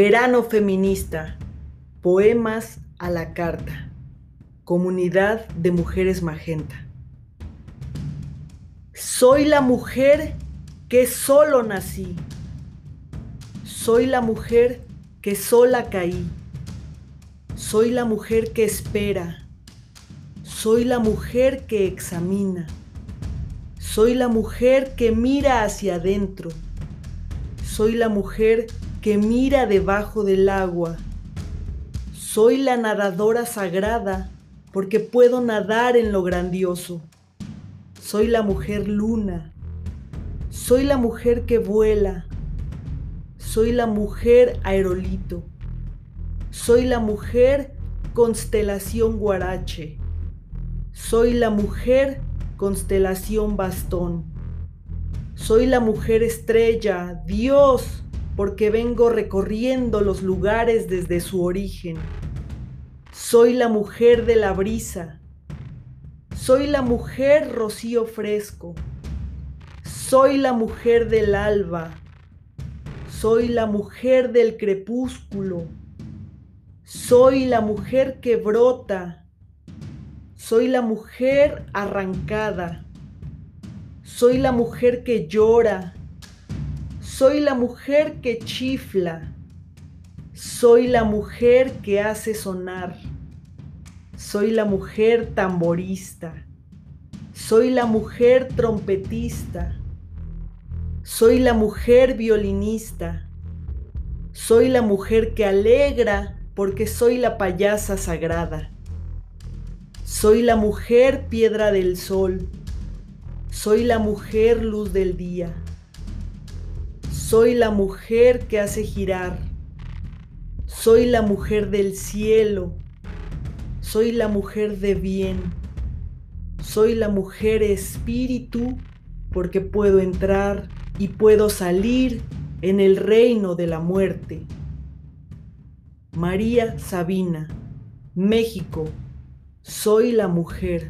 Verano feminista. Poemas a la carta. Comunidad de Mujeres Magenta. Soy la mujer que solo nací. Soy la mujer que sola caí. Soy la mujer que espera. Soy la mujer que examina. Soy la mujer que mira hacia adentro. Soy la mujer que mira debajo del agua. Soy la nadadora sagrada porque puedo nadar en lo grandioso. Soy la mujer luna. Soy la mujer que vuela. Soy la mujer aerolito. Soy la mujer constelación guarache. Soy la mujer constelación bastón. Soy la mujer estrella, Dios, porque vengo recorriendo los lugares desde su origen. Soy la mujer de la brisa. Soy la mujer rocío fresco. Soy la mujer del alba. Soy la mujer del crepúsculo. Soy la mujer que brota. Soy la mujer arrancada. Soy la mujer que llora. Soy la mujer que chifla. Soy la mujer que hace sonar. Soy la mujer tamborista. Soy la mujer trompetista. Soy la mujer violinista. Soy la mujer que alegra porque soy la payasa sagrada. Soy la mujer piedra del sol. Soy la mujer luz del día. Soy la mujer que hace girar. Soy la mujer del cielo. Soy la mujer de bien. Soy la mujer espíritu porque puedo entrar y puedo salir en el reino de la muerte. María Sabina, México, soy la mujer.